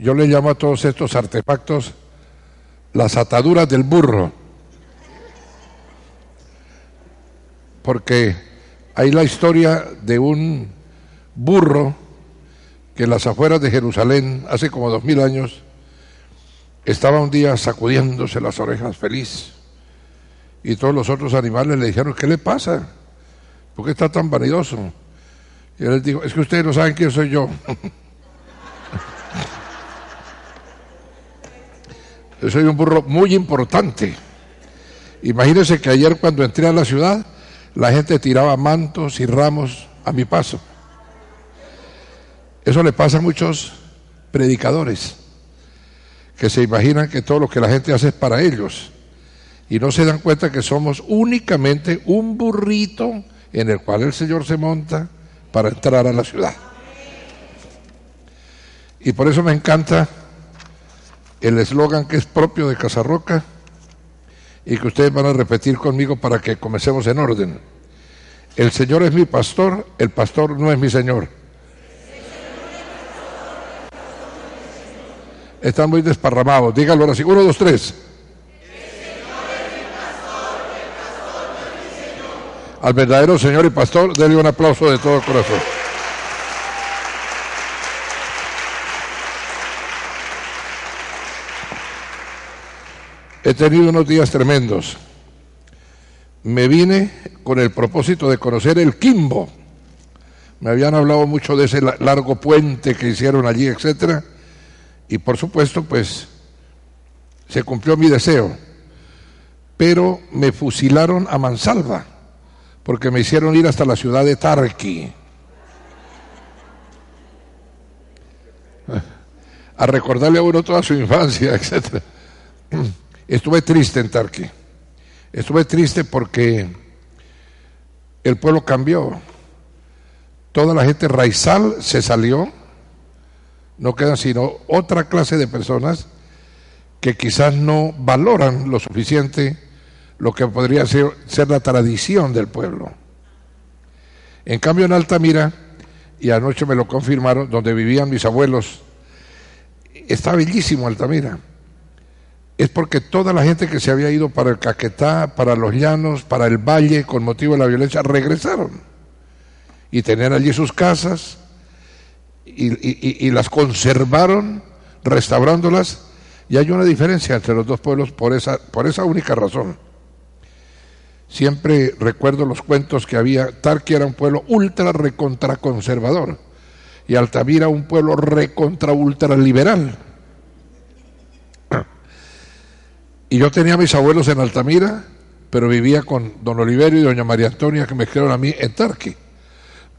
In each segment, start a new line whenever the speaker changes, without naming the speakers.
Yo le llamo a todos estos artefactos las ataduras del burro. Porque hay la historia de un burro que en las afueras de Jerusalén, hace como dos mil años, estaba un día sacudiéndose las orejas feliz. Y todos los otros animales le dijeron, ¿qué le pasa? ¿Por qué está tan vanidoso? Y él dijo, es que ustedes no saben quién soy yo. Soy un burro muy importante. Imagínense que ayer cuando entré a la ciudad, la gente tiraba mantos y ramos a mi paso. Eso le pasa a muchos predicadores que se imaginan que todo lo que la gente hace es para ellos y no se dan cuenta que somos únicamente un burrito en el cual el Señor se monta para entrar a la ciudad. Y por eso me encanta el eslogan que es propio de Casarroca y que ustedes van a repetir conmigo para que comencemos en orden. El Señor es mi pastor, el pastor no es mi Señor. Están muy desparramados, díganlo ahora sí. Uno, dos, tres. Al verdadero Señor y pastor, denle un aplauso de todo corazón. He tenido unos días tremendos. Me vine con el propósito de conocer el Quimbo. Me habían hablado mucho de ese largo puente que hicieron allí, etcétera, y por supuesto, pues se cumplió mi deseo. Pero me fusilaron a mansalva porque me hicieron ir hasta la ciudad de Tarqui a recordarle a uno toda su infancia, etcétera. Estuve triste en Tarqui. Estuve triste porque el pueblo cambió. Toda la gente raizal se salió. No quedan sino otra clase de personas que quizás no valoran lo suficiente lo que podría ser, ser la tradición del pueblo. En cambio en Altamira, y anoche me lo confirmaron, donde vivían mis abuelos, está bellísimo Altamira es porque toda la gente que se había ido para el Caquetá, para los llanos, para el valle con motivo de la violencia, regresaron y tenían allí sus casas y, las conservaron, restaurándolas. Y hay una diferencia entre los dos pueblos por esa, por esa única razón. Siempre recuerdo los cuentos que había. Tarqui era un pueblo ultra recontra conservador y Altamira un pueblo recontra ultra Y yo tenía a mis abuelos en Altamira, pero vivía con don Oliverio y doña María Antonia que me quedaron a mí en Tarqui.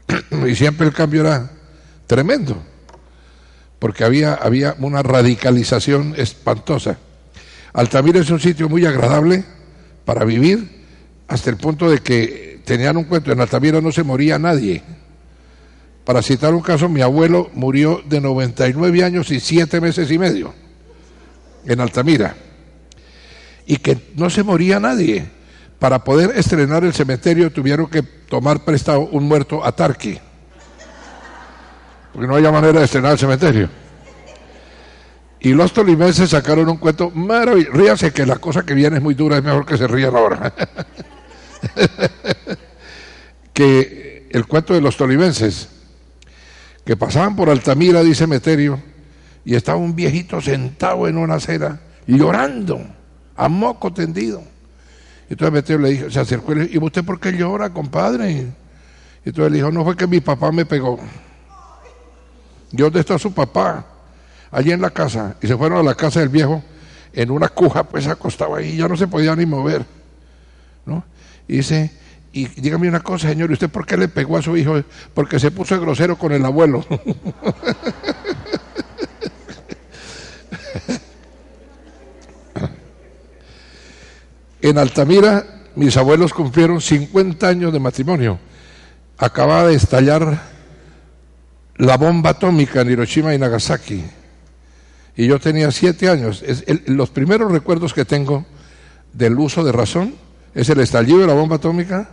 y siempre el cambio era tremendo, porque había, había una radicalización espantosa. Altamira es un sitio muy agradable para vivir, hasta el punto de que tenían un cuento, en Altamira no se moría nadie. Para citar un caso, mi abuelo murió de 99 años y 7 meses y medio en Altamira y que no se moría nadie. Para poder estrenar el cementerio tuvieron que tomar prestado un muerto a porque no había manera de estrenar el cementerio. Y los tolimenses sacaron un cuento maravilloso. Ríase que la cosa que viene es muy dura, es mejor que se rían ahora. que el cuento de los tolimenses, que pasaban por Altamira, dice Meterio, y estaba un viejito sentado en una acera, llorando, a moco tendido. Entonces Meterio le dijo, se acercó y le dijo, ¿y usted por qué llora, compadre? Y entonces le dijo, no fue que mi papá me pegó. ¿Y dónde está su papá? allí en la casa y se fueron a la casa del viejo en una cuja, pues acostaba ahí, ya no se podía ni mover. ¿no? Y dice, y dígame una cosa, señor, ¿y usted por qué le pegó a su hijo? Porque se puso grosero con el abuelo. en Altamira, mis abuelos cumplieron 50 años de matrimonio. Acababa de estallar la bomba atómica en Hiroshima y Nagasaki y yo tenía siete años. Los primeros recuerdos que tengo del uso de razón es el estallido de la bomba atómica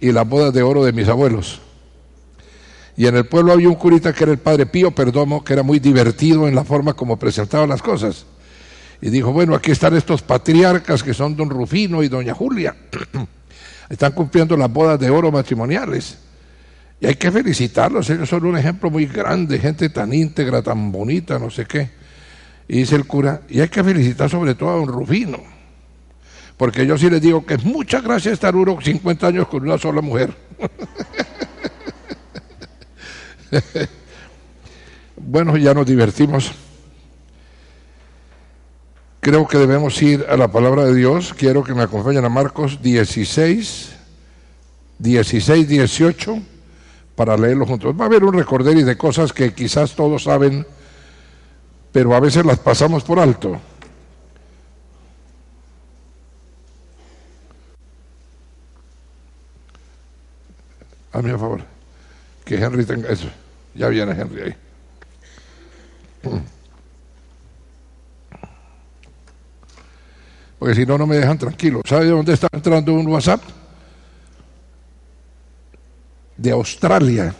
y la boda de oro de mis abuelos. Y en el pueblo había un curita que era el padre Pío Perdomo, que era muy divertido en la forma como presentaba las cosas. Y dijo, bueno, aquí están estos patriarcas que son don Rufino y doña Julia. están cumpliendo las bodas de oro matrimoniales. Y hay que felicitarlos, ellos son un ejemplo muy grande, gente tan íntegra, tan bonita, no sé qué. Y dice el cura, y hay que felicitar sobre todo a don Rufino, porque yo sí les digo que muchas gracias estar uno 50 años con una sola mujer. bueno, ya nos divertimos. Creo que debemos ir a la palabra de Dios. Quiero que me acompañen a Marcos 16, 16, 18 para leerlo juntos. Va a haber un recorder y de cosas que quizás todos saben, pero a veces las pasamos por alto. A mi favor, que Henry tenga eso. Ya viene Henry ahí. Porque si no, no me dejan tranquilo. ¿Sabe dónde está entrando un WhatsApp? de Australia,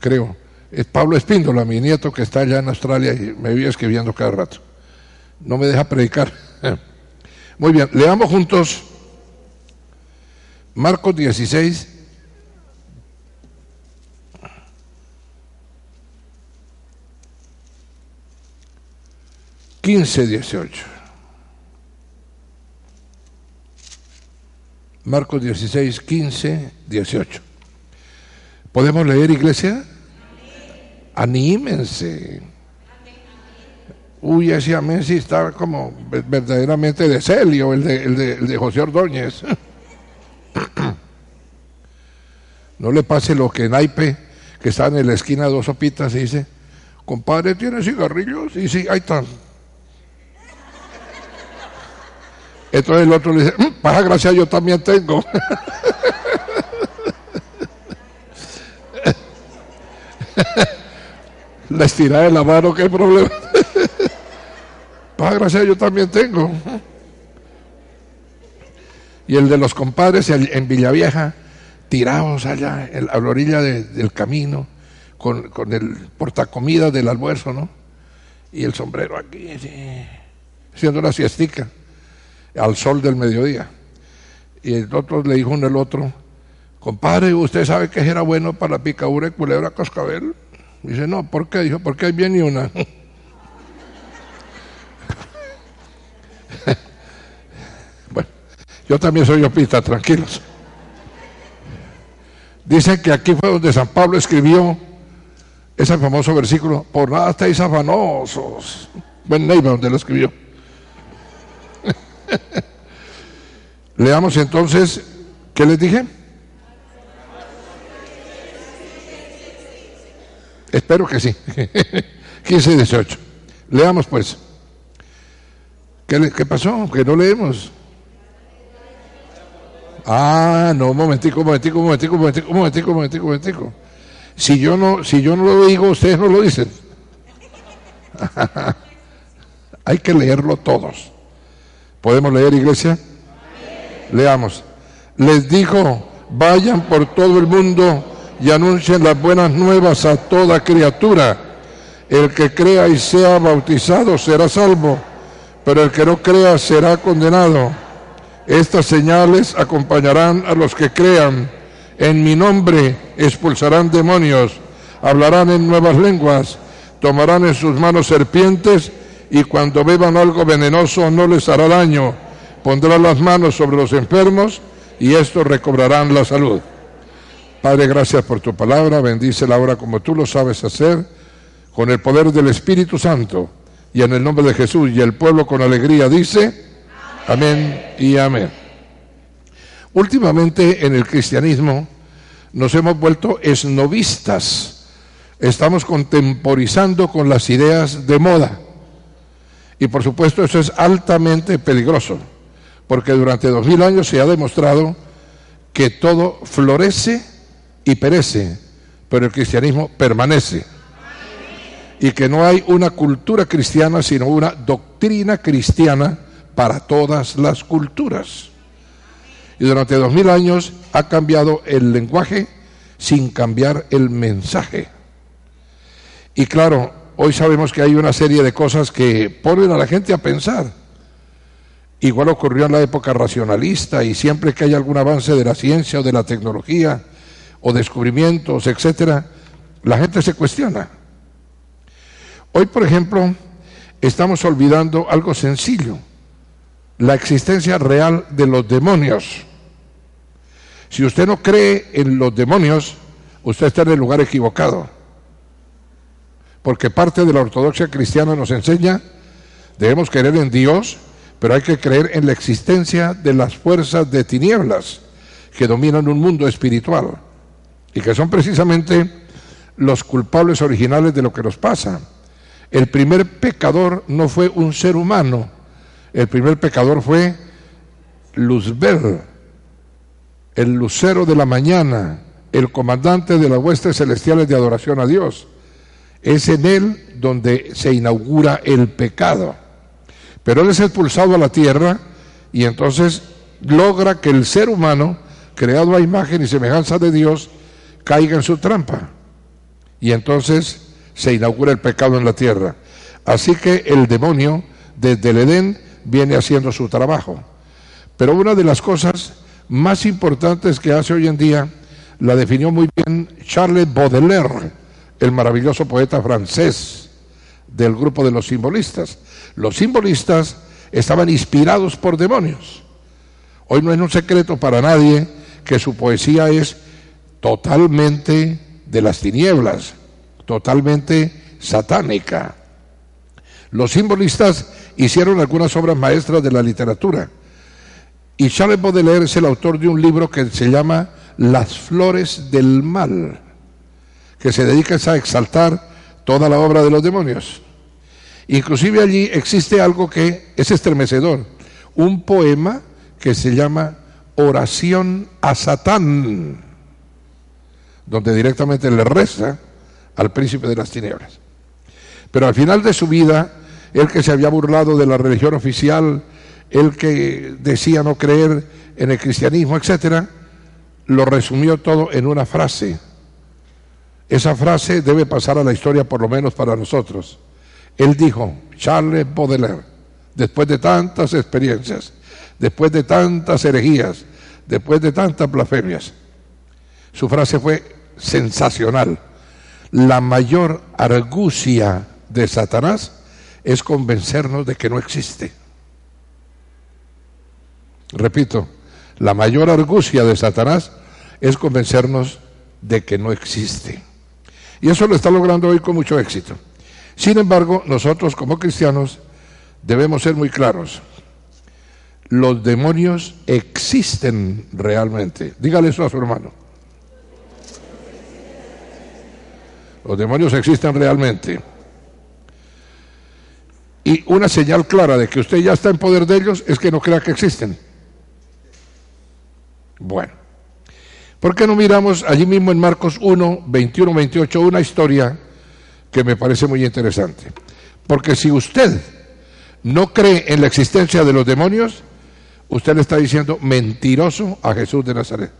creo. Es Pablo Espíndola, mi nieto que está allá en Australia y me vive escribiendo cada rato. No me deja predicar. Muy bien, leamos juntos Marcos 16. Quince, dieciocho. Marcos 16, 15, 18. ¿Podemos leer, iglesia? Anímense. Uy, ese amén sí está como verdaderamente de Celio, el de, el de, José Ordóñez. no le pase lo que Naipe, que está en la esquina de dos sopitas, y dice, compadre, ¿tiene cigarrillos? Y sí, ahí están. Entonces el otro le dice, mm, para gracia yo también tengo. la estirada de la mano, ¿qué problema? Para gracias, yo también tengo. Y el de los compadres en Villavieja, tirados allá a la orilla del camino, con, el portacomida del almuerzo, ¿no? Y el sombrero aquí, haciendo una siestica, al sol del mediodía. Y el otro le dijo uno al otro, Compadre, ¿usted sabe que era bueno para la picadura culebra cascabel? Dice, no, ¿por qué? Dijo, porque hay bien y una. bueno, yo también soy opista, tranquilos. Dice que aquí fue donde San Pablo escribió ese famoso versículo, por nada estáis afanosos. Buen Neiva donde lo escribió. Leamos entonces, ¿qué les dije? Espero que sí. 15 y 18. Leamos pues. ¿Qué, ¿Qué, pasó? Que no leemos. Ah, no, un momentico, un momentico, un momentico, un momentico, un momentico, un momentico, un momentico. Si yo no, si yo no lo digo, ustedes no lo dicen. Hay que leerlo todos. ¿Podemos leer, iglesia? Leamos. Les dijo, vayan por todo el mundo y anuncien las buenas nuevas a toda criatura. El que crea y sea bautizado será salvo, pero el que no crea será condenado. Estas señales acompañarán a los que crean. En mi nombre expulsarán demonios, hablarán en nuevas lenguas, tomarán en sus manos serpientes y cuando beban algo venenoso no les hará daño. Pondrán las manos sobre los enfermos y estos recobrarán la salud. Padre, gracias por tu palabra, bendice la hora como tú lo sabes hacer, con el poder del Espíritu Santo y en el nombre de Jesús y el pueblo con alegría dice, amén, y amén. Últimamente en el cristianismo nos hemos vuelto esnovistas, estamos contemporizando con las ideas de moda y por supuesto eso es altamente peligroso, porque durante dos mil años se ha demostrado que todo florece y perece, pero el cristianismo permanece. Y que no hay una cultura cristiana, sino una doctrina cristiana para todas las culturas. Y durante dos mil años ha cambiado el lenguaje sin cambiar el mensaje. Y claro, hoy sabemos que hay una serie de cosas que ponen a la gente a pensar. Igual ocurrió en la época racionalista y siempre que hay algún avance de la ciencia o de la tecnología o descubrimientos, etcétera, la gente se cuestiona. Hoy, por ejemplo, estamos olvidando algo sencillo, la existencia real de los demonios. Si usted no cree en los demonios, usted está en el lugar equivocado porque parte de la ortodoxia cristiana nos enseña, debemos creer en Dios, pero hay que creer en la existencia de las fuerzas de tinieblas que dominan un mundo espiritual y que son precisamente los culpables originales de lo que nos pasa. El primer pecador no fue un ser humano, el primer pecador fue Luzbel, el lucero de la mañana, el comandante de las huestes celestiales de adoración a Dios. Es en él donde se inaugura el pecado. Pero él es expulsado a la tierra y entonces logra que el ser humano, creado a imagen y semejanza de Dios, caiga en su trampa. Y entonces se inaugura el pecado en la tierra. Así que el demonio desde el Edén viene haciendo su trabajo. Pero una de las cosas más importantes que hace hoy en día la definió muy bien Charles Baudelaire el maravilloso poeta francés del grupo de los simbolistas. Los simbolistas estaban inspirados por demonios. Hoy no es un secreto para nadie que su poesía es totalmente de las tinieblas, totalmente satánica. Los simbolistas hicieron algunas obras maestras de la literatura. Y Charles Baudelaire es el autor de un libro que se llama Las flores del mal que se dedica a exaltar toda la obra de los demonios. Inclusive allí existe algo que es estremecedor, un poema que se llama Oración a Satán, donde directamente le reza al príncipe de las tinieblas. Pero al final de su vida, el que se había burlado de la religión oficial, el que decía no creer en el cristianismo, etcétera, lo resumió todo en una frase esa frase debe pasar a la historia por lo menos para nosotros. Él dijo, Charles Baudelaire, después de tantas experiencias, después de tantas herejías, después de tantas blasfemias, su frase fue sensacional. La mayor argucia de Satanás es convencernos de que no existe. Repito, la mayor argucia de Satanás es convencernos de que no existe. Y eso lo está logrando hoy con mucho éxito. Sin embargo, nosotros como cristianos debemos ser muy claros. Los demonios existen realmente. Dígale eso a su hermano. Los demonios existen realmente. Y una señal clara de que usted ya está en poder de ellos es que no crea que existen. Bueno. ¿Por qué no miramos allí mismo en Marcos 1, 21, 28 una historia que me parece muy interesante? Porque si usted no cree en la existencia de los demonios, usted le está diciendo mentiroso a Jesús de Nazaret.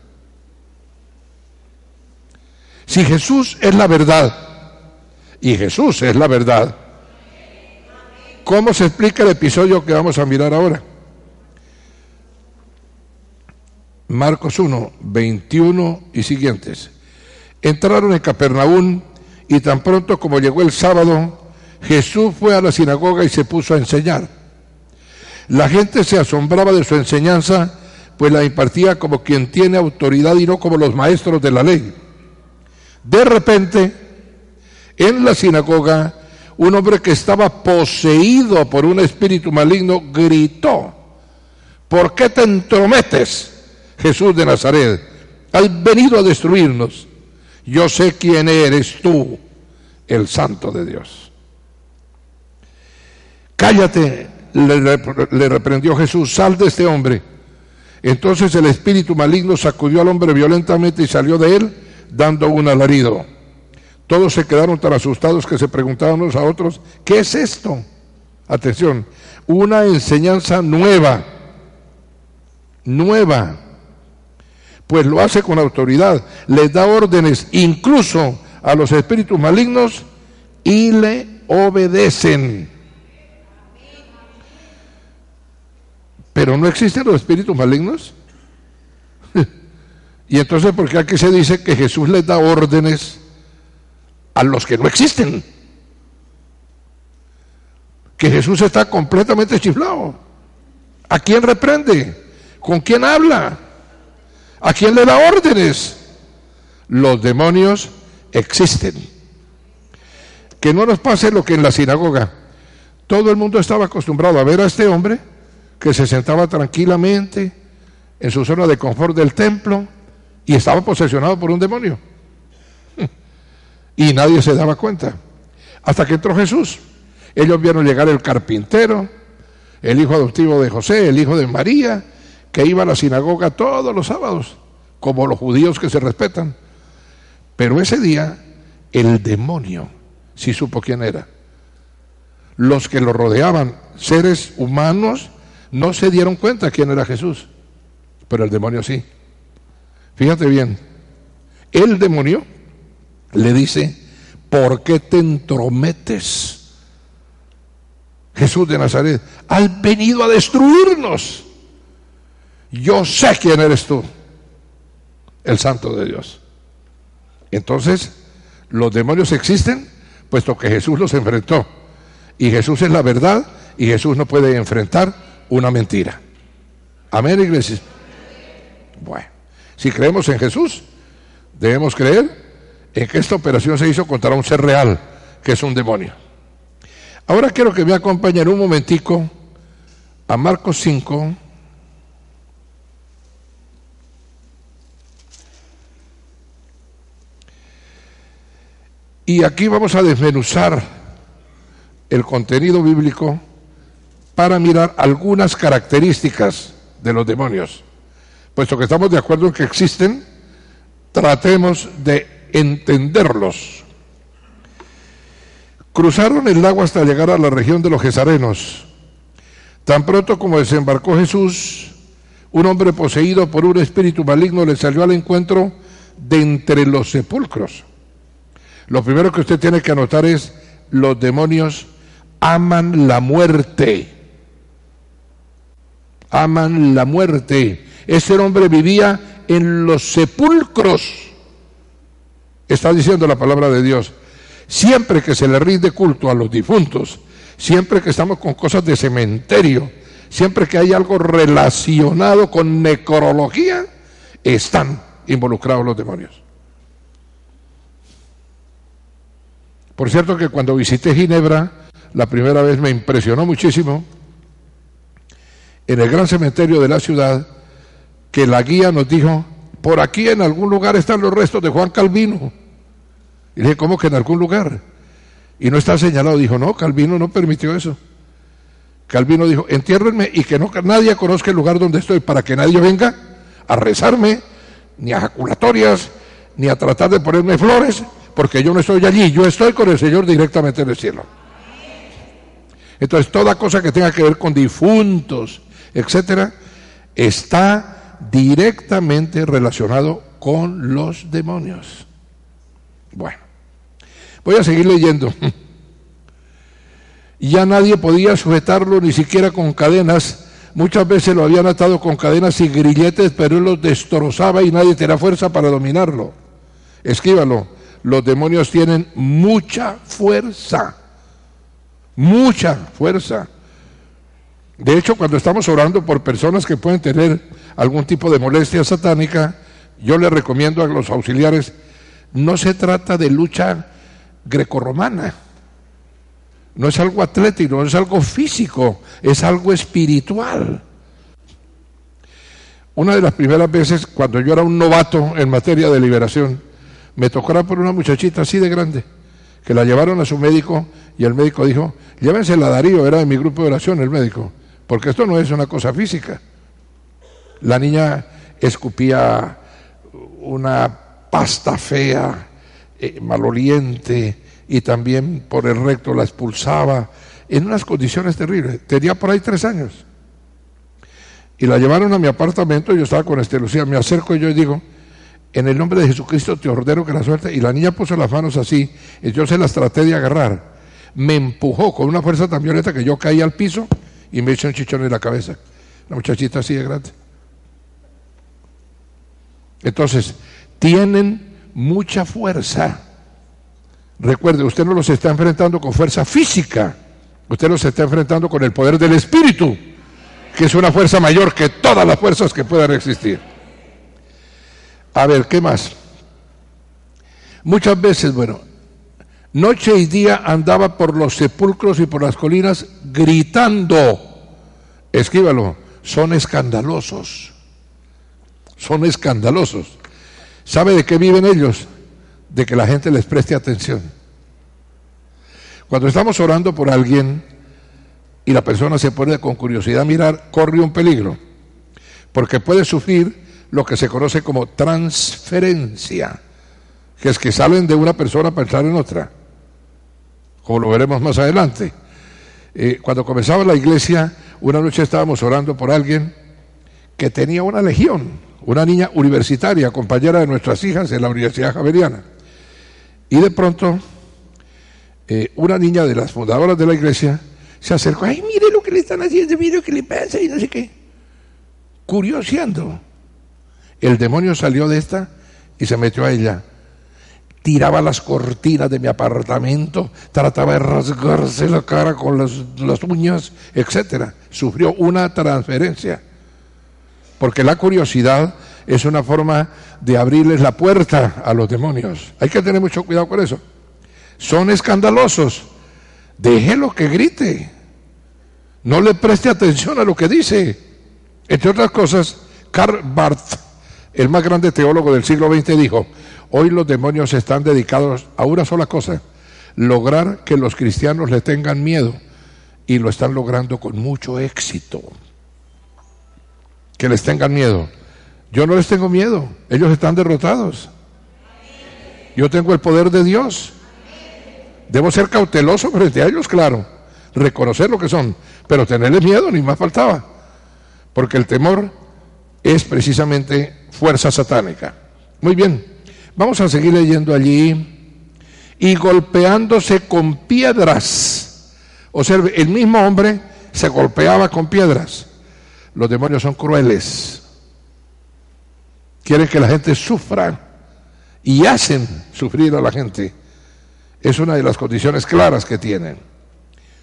Si Jesús es la verdad, y Jesús es la verdad, ¿cómo se explica el episodio que vamos a mirar ahora? Marcos 1, 21 y siguientes. Entraron en Capernaum y tan pronto como llegó el sábado, Jesús fue a la sinagoga y se puso a enseñar. La gente se asombraba de su enseñanza, pues la impartía como quien tiene autoridad y no como los maestros de la ley. De repente, en la sinagoga, un hombre que estaba poseído por un espíritu maligno gritó, ¿por qué te entrometes, Jesús de Nazaret? Has venido a destruirnos. Yo sé quién eres tú, el santo de Dios. Cállate, le, reprendió Jesús, sal de este hombre. Entonces el espíritu maligno sacudió al hombre violentamente y salió de él dando un alarido. Todos se quedaron tan asustados que se preguntaban unos a otros, ¿qué es esto? Atención, una enseñanza nueva, nueva, pues lo hace con autoridad, les da órdenes incluso a los espíritus malignos y le obedecen. Pero no existen los espíritus malignos. y entonces, ¿por qué aquí se dice que Jesús les da órdenes a los que no existen? Que Jesús está completamente chiflado. ¿A quién reprende? ¿Con quién habla? ¿A quién le da órdenes? Los demonios existen. Que no nos pase lo que en la sinagoga. Todo el mundo estaba acostumbrado a ver a este hombre que se sentaba tranquilamente en su zona de confort del templo y estaba posesionado por un demonio. Y nadie se daba cuenta. Hasta que entró Jesús. Ellos vieron llegar el carpintero, el hijo adoptivo de José, el hijo de María, que iba a la sinagoga todos los sábados, como los judíos que se respetan. Pero ese día el demonio sí supo quién era. Los que lo rodeaban, seres humanos, no se dieron cuenta quién era Jesús, pero el demonio sí. Fíjate bien, el demonio le dice, ¿por qué te entrometes? Jesús de Nazaret, has venido a destruirnos. Yo sé quién eres tú, el santo de Dios. Entonces, los demonios existen puesto que Jesús los enfrentó. Y Jesús es la verdad y Jesús no puede enfrentar una mentira. Amén, iglesia. Bueno, si creemos en Jesús, debemos creer en que esta operación se hizo contra un ser real, que es un demonio. Ahora quiero que me acompañen un momentico a Marcos 5. Y aquí vamos a desmenuzar el contenido bíblico para mirar algunas características de los demonios. Puesto que estamos de acuerdo en que existen, tratemos de entenderlos. Cruzaron el lago hasta llegar a la región de los Gesarenos. Tan pronto como desembarcó Jesús, un hombre poseído por un espíritu maligno le salió al encuentro de entre los sepulcros. Lo primero que usted tiene que anotar es, los demonios aman la muerte aman la muerte. Ese hombre vivía en los sepulcros. Está diciendo la palabra de Dios. Siempre que se le rinde culto a los difuntos, siempre que estamos con cosas de cementerio, siempre que hay algo relacionado con necrología, están involucrados los demonios. Por cierto que cuando visité Ginebra, la primera vez me impresionó muchísimo en el gran cementerio de la ciudad que la guía nos dijo, por aquí en algún lugar están los restos de Juan Calvino. Y dije, ¿cómo que en algún lugar? Y no está señalado. Dijo, no, Calvino no permitió eso. Calvino dijo, entiérrenme y que no, nadie conozca el lugar donde estoy para que nadie venga a rezarme, ni a jaculatorias, ni a tratar de ponerme flores, porque yo no estoy allí, yo estoy con el Señor directamente en el cielo. Entonces, toda cosa que tenga que ver con difuntos, etcétera, está directamente relacionado con los demonios. Bueno, voy a seguir leyendo. Ya nadie podía sujetarlo ni siquiera con cadenas. Muchas veces lo habían atado con cadenas y grilletes, pero él los destrozaba y nadie tenía fuerza para dominarlo. Escríbalo. Los demonios tienen mucha fuerza. Mucha fuerza. De hecho, cuando estamos orando por personas que pueden tener algún tipo de molestia satánica, yo le recomiendo a los auxiliares, no se trata de lucha grecorromana, no es algo atlético, no es algo físico, es algo espiritual. Una de las primeras veces, cuando yo era un novato en materia de liberación, me tocó por una muchachita así de grande, que la llevaron a su médico y el médico dijo, llévensela a Darío, era de mi grupo de oración el médico, porque esto no es una cosa física. La niña escupía una pasta fea, eh, maloliente, y también por el recto la expulsaba, en unas condiciones terribles. Tenía por ahí tres años. Y la llevaron a mi apartamento, yo estaba con Este Lucía, me acerco y yo digo, en el nombre de Jesucristo te ordeno que la suelte. Y la niña puso las manos así, y yo se las traté de agarrar. Me empujó con una fuerza tan violenta que yo caí al piso y me echó un chichón en la cabeza. La muchachita así de grande. Entonces, tienen mucha fuerza. Recuerde, usted no los está enfrentando con fuerza física, usted los está enfrentando con el poder del Espíritu, que es una fuerza mayor que todas las fuerzas que puedan existir. A ver, ¿qué más? Muchas veces, bueno, noche y día andaba por los sepulcros y por las colinas gritando, escríbalo, son escandalosos, son escandalosos. ¿Sabe de qué viven ellos? de que la gente les preste atención. Cuando estamos orando por alguien y la persona se pone con curiosidad a mirar, corre un peligro, porque puede sufrir lo que se conoce como transferencia, que es que salen de una persona para entrar en otra, como lo veremos más adelante. Eh, cuando comenzaba la iglesia, una noche estábamos orando por alguien que tenía una legión, una niña universitaria, compañera de nuestras hijas en la Universidad Javeriana. Y de pronto, eh, una niña de las fundadoras de la iglesia se acercó, ay, mire lo que le están haciendo, mire lo que le pasa y no sé qué. Curioseando. El demonio salió de esta y se metió a ella. Tiraba las cortinas de mi apartamento, trataba de rasgarse la cara con las, uñas, etcétera. Sufrió una transferencia. Porque la curiosidad es una forma de abrirles la puerta a los demonios. Hay que tener mucho cuidado con eso. Son escandalosos. Déjelo que grite. No le preste atención a lo que dice. Entre otras cosas, Karl Barth, el más grande teólogo del siglo XX, dijo, hoy los demonios están dedicados a una sola cosa, lograr que los cristianos le tengan miedo. Y lo están logrando con mucho éxito. Que les tengan miedo. Yo no les tengo miedo, ellos están derrotados. Yo tengo el poder de Dios. Debo ser cauteloso frente a ellos, claro, reconocer lo que son, pero tenerles miedo ni más faltaba, porque el temor es precisamente fuerza satánica. Muy bien, vamos a seguir leyendo allí. Y golpeándose con piedras. Observe, el mismo hombre se golpeaba con piedras. Los demonios son crueles quieren que la gente sufra y hacen sufrir a la gente. Es una de las condiciones claras que tienen.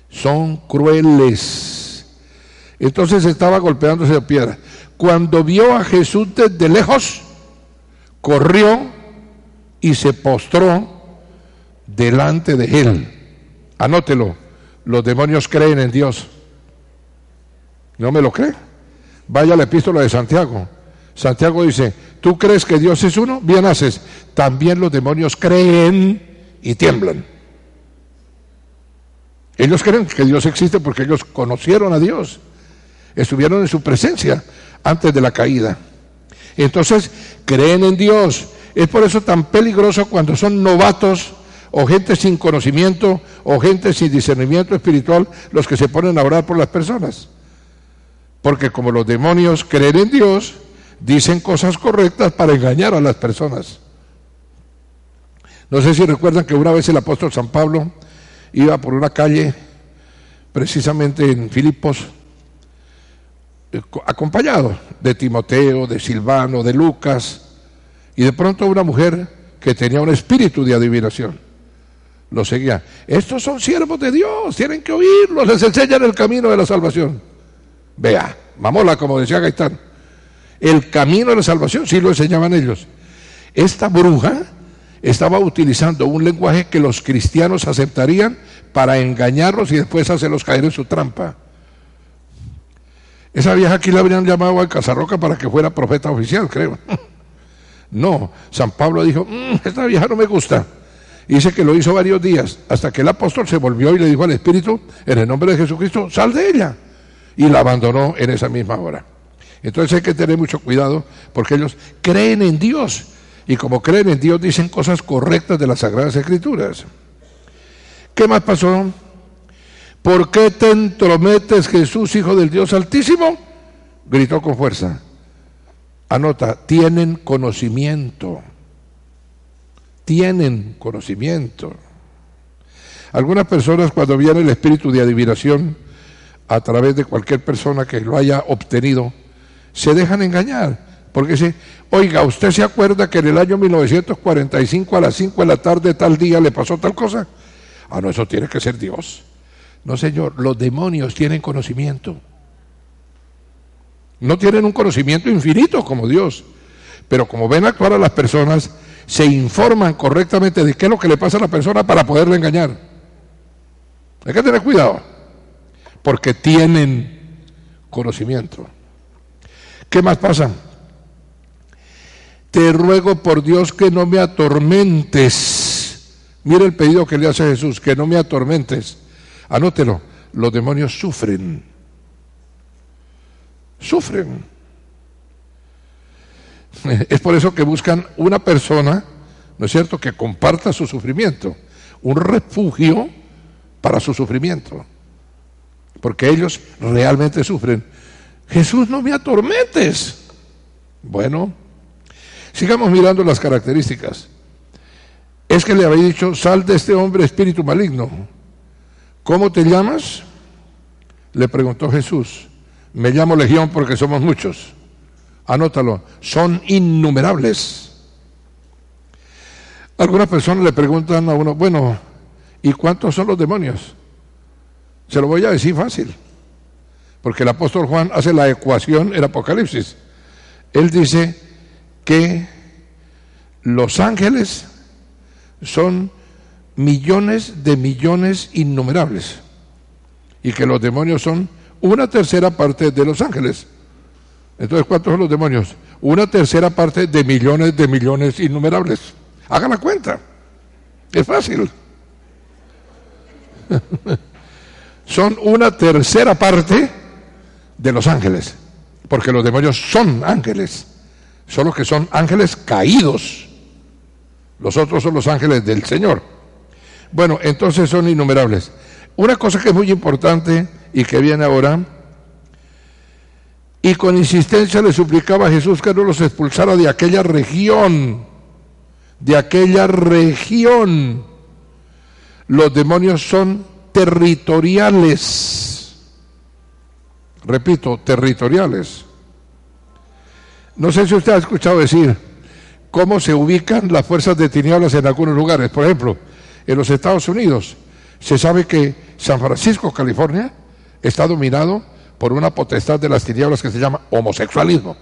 Son crueles. Entonces estaba golpeándose de piedra. Cuando vio a Jesús desde lejos, corrió y se postró delante de él. Anótelo, los demonios creen en Dios. ¿No me lo cree? Vaya la epístola de Santiago. Santiago dice, ¿tú crees que Dios es uno? Bien haces. También los demonios creen y tiemblan. Ellos creen que Dios existe porque ellos conocieron a Dios, estuvieron en su presencia antes de la caída. Entonces, creen en Dios. Es por eso tan peligroso cuando son novatos o gente sin conocimiento o gente sin discernimiento espiritual los que se ponen a orar por las personas. Porque como los demonios creen en Dios, dicen cosas correctas para engañar a las personas. No sé si recuerdan que una vez el apóstol San Pablo iba por una calle, precisamente en Filipos, eh, acompañado de Timoteo, de Silvano, de Lucas, y de pronto una mujer que tenía un espíritu de adivinación lo seguía. Estos son siervos de Dios, tienen que oírlos, les enseñan el camino de la salvación. Vea, mamola, como decía Gaitán, el camino de la salvación sí lo enseñaban ellos. Esta bruja estaba utilizando un lenguaje que los cristianos aceptarían para engañarlos y después hacerlos caer en su trampa. Esa vieja aquí la habrían llamado al Casarroca para que fuera profeta oficial, creo. No, San Pablo dijo, mm, esta vieja no me gusta. Y dice que lo hizo varios días, hasta que el apóstol se volvió y le dijo al Espíritu, en el nombre de Jesucristo, sal de ella. Y la abandonó en esa misma hora. Entonces hay que tener mucho cuidado porque ellos creen en Dios. Y como creen en Dios dicen cosas correctas de las Sagradas Escrituras. ¿Qué más pasó? ¿Por qué te entrometes, Jesús, Hijo del Dios Altísimo? Gritó con fuerza. Anota, tienen conocimiento. Tienen conocimiento. Algunas personas cuando viene el espíritu de adivinación a través de cualquier persona que lo haya obtenido, se dejan engañar. Porque dice, oiga, ¿usted se acuerda que en el año 1945 a las 5 de la tarde tal día le pasó tal cosa? Ah, no, eso tiene que ser Dios. No, Señor, los demonios tienen conocimiento. No tienen un conocimiento infinito como Dios, pero como ven actuar a las personas, se informan correctamente de qué es lo que le pasa a la persona para poderle engañar. Hay que tener cuidado, porque tienen conocimiento. ¿Qué más pasa? Te ruego por Dios que no me atormentes. Mira el pedido que le hace Jesús, que no me atormentes. Anótelo, los demonios sufren. Sufren. Es por eso que buscan una persona, ¿no es cierto?, que comparta su sufrimiento, un refugio para su sufrimiento, porque ellos realmente sufren. Jesús, no me atormentes. Bueno, sigamos mirando las características. Es que le había dicho, sal de este hombre espíritu maligno. ¿Cómo te llamas? Le preguntó Jesús. Me llamo Legión porque somos muchos. Anótalo, son innumerables. Algunas personas le preguntan a uno, bueno, ¿y cuántos son los demonios? Se lo voy a decir fácil, porque el apóstol Juan hace la ecuación en Apocalipsis. Él dice que los ángeles son millones de millones innumerables y que los demonios son una tercera parte de los ángeles. Entonces, ¿cuántos son los demonios? Una tercera parte de millones de millones innumerables. Hagan la cuenta. Es fácil. son una tercera parte de los ángeles. Porque los demonios son ángeles. Solo que son ángeles caídos. Los otros son los ángeles del Señor. Bueno, entonces son innumerables. Una cosa que es muy importante y que viene ahora y con insistencia le suplicaba a Jesús que no los expulsara de aquella región, de aquella región. Los demonios son territoriales. Repito, territoriales. No sé si usted ha escuchado decir cómo se ubican las fuerzas de tinieblas en algunos lugares. Por ejemplo, en los Estados Unidos se sabe que San Francisco, California, está dominado por una potestad de las tinieblas que se llama homosexualismo.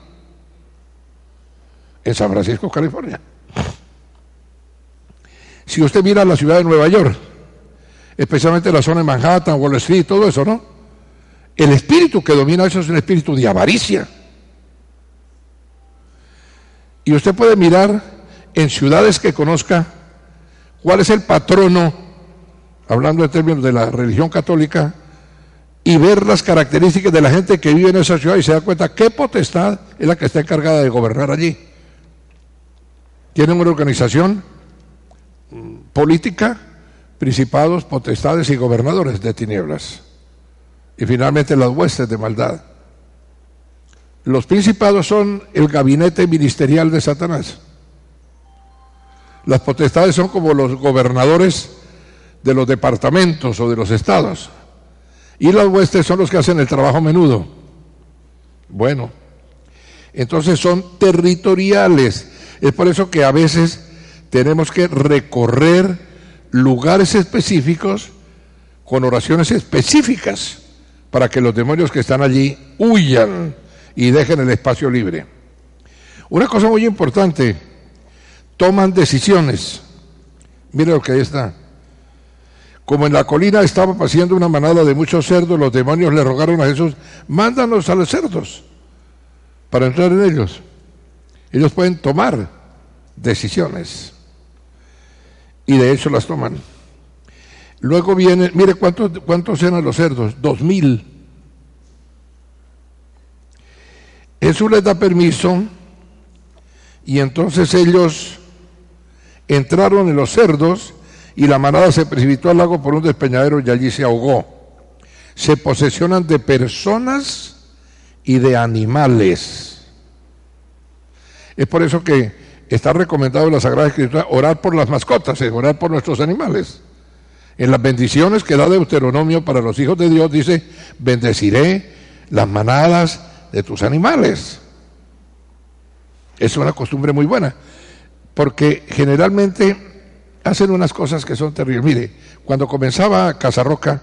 En San Francisco, California. Si usted mira la ciudad de Nueva York, especialmente la zona de Manhattan, Wall Street, todo eso, ¿no? El espíritu que domina eso es un espíritu de avaricia. Y usted puede mirar en ciudades que conozca cuál es el patrono, hablando en términos de la religión católica, y ver las características de la gente que vive en esa ciudad y se da cuenta qué potestad es la que está encargada de gobernar allí. Tienen una organización política, principados, potestades y gobernadores de tinieblas. Y finalmente las huestes de maldad. Los principados son el gabinete ministerial de Satanás. Las potestades son como los gobernadores de los departamentos o de los estados. Y las huestes son los que hacen el trabajo menudo. Bueno, entonces son territoriales. Es por eso que a veces tenemos que recorrer lugares específicos con oraciones específicas para que los demonios que están allí huyan y dejen el espacio libre. Una cosa muy importante, toman decisiones. Mire lo que ahí está. Como en la colina estaba paseando una manada de muchos cerdos, los demonios le rogaron a Jesús, mándanos a los cerdos para entrar en ellos. Ellos pueden tomar decisiones. Y de hecho las toman. Luego viene, mire cuántos, cuántos los cerdos, dos mil. Jesús les da permiso y entonces ellos entraron en los cerdos y la manada se precipitó al lago por un despeñadero y allí se ahogó. Se posesionan de personas y de animales. Es por eso que está recomendado en la Sagrada Escritura orar por las mascotas, orar por nuestros animales. En las bendiciones que da Deuteronomio para los hijos de Dios dice, bendeciré las manadas de tus animales. Es una costumbre muy buena, porque generalmente hacen unas cosas que son terribles. Mire, cuando comenzaba Casarroca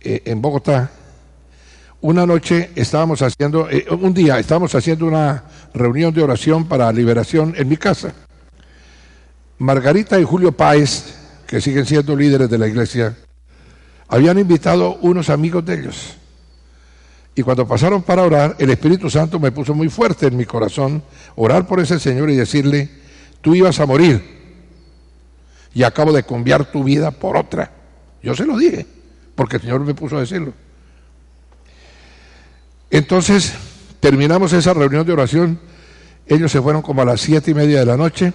eh, en Bogotá, una noche estábamos haciendo, eh, un día estábamos haciendo una reunión de oración para liberación en mi casa. Margarita y Julio Páez, que siguen siendo líderes de la iglesia, habían invitado unos amigos de ellos. Y cuando pasaron para orar, el Espíritu Santo me puso muy fuerte en mi corazón orar por ese Señor y decirle, tú ibas a morir y acabo de cambiar tu vida por otra. Yo se lo dije, porque el Señor me puso a decirlo. Entonces, terminamos esa reunión de oración, ellos se fueron como a las siete y media de la noche,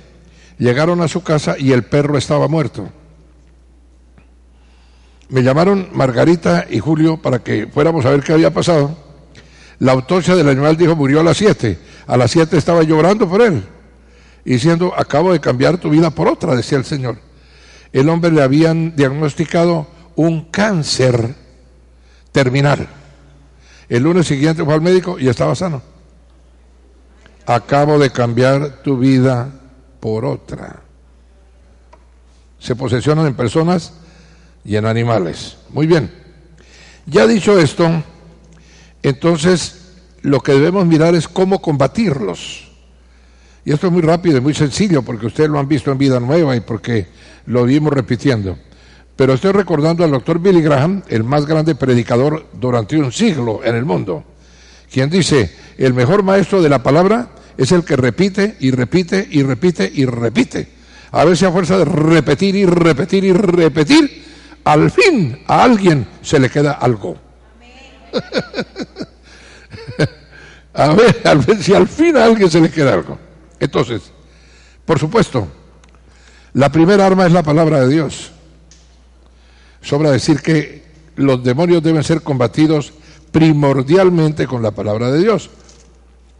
llegaron a su casa y el perro estaba muerto. Me llamaron Margarita y Julio para que fuéramos a ver qué había pasado. La autopsia del animal dijo murió a las 7. A las 7 estaba llorando por él, diciendo, acabo de cambiar tu vida por otra, decía el Señor. El hombre le habían diagnosticado un cáncer terminal. El lunes siguiente fue al médico y estaba sano. Acabo de cambiar tu vida por otra. Se posesionan en personas y en animales. Muy bien. Ya dicho esto, entonces lo que debemos mirar es cómo combatirlos. Y esto es muy rápido y muy sencillo porque ustedes lo han visto en Vida Nueva y porque lo vimos repitiendo. Pero estoy recordando al doctor Billy Graham, el más grande predicador durante un siglo en el mundo, quien dice, el mejor maestro de la palabra es el que repite y repite y repite y repite. A ver si a fuerza de repetir y repetir y repetir, al fin a alguien se le queda algo. a ver, a ver si al fin a alguien se le queda algo. Entonces, por supuesto, la primera arma es la palabra de Dios. Sobra decir que los demonios deben ser combatidos primordialmente con la palabra de Dios.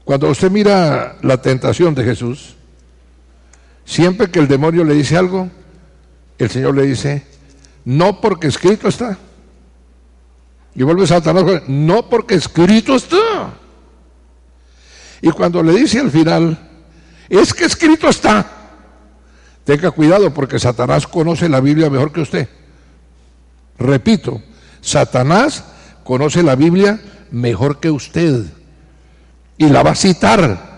Cuando usted mira la tentación de Jesús, siempre que el demonio le dice algo, el Señor le dice, no porque escrito está. Y vuelve Satanás, no porque escrito está. Y cuando le dice al final, es que escrito está, tenga cuidado porque Satanás conoce la Biblia mejor que usted. Repito, Satanás conoce la Biblia mejor que usted y la va a citar.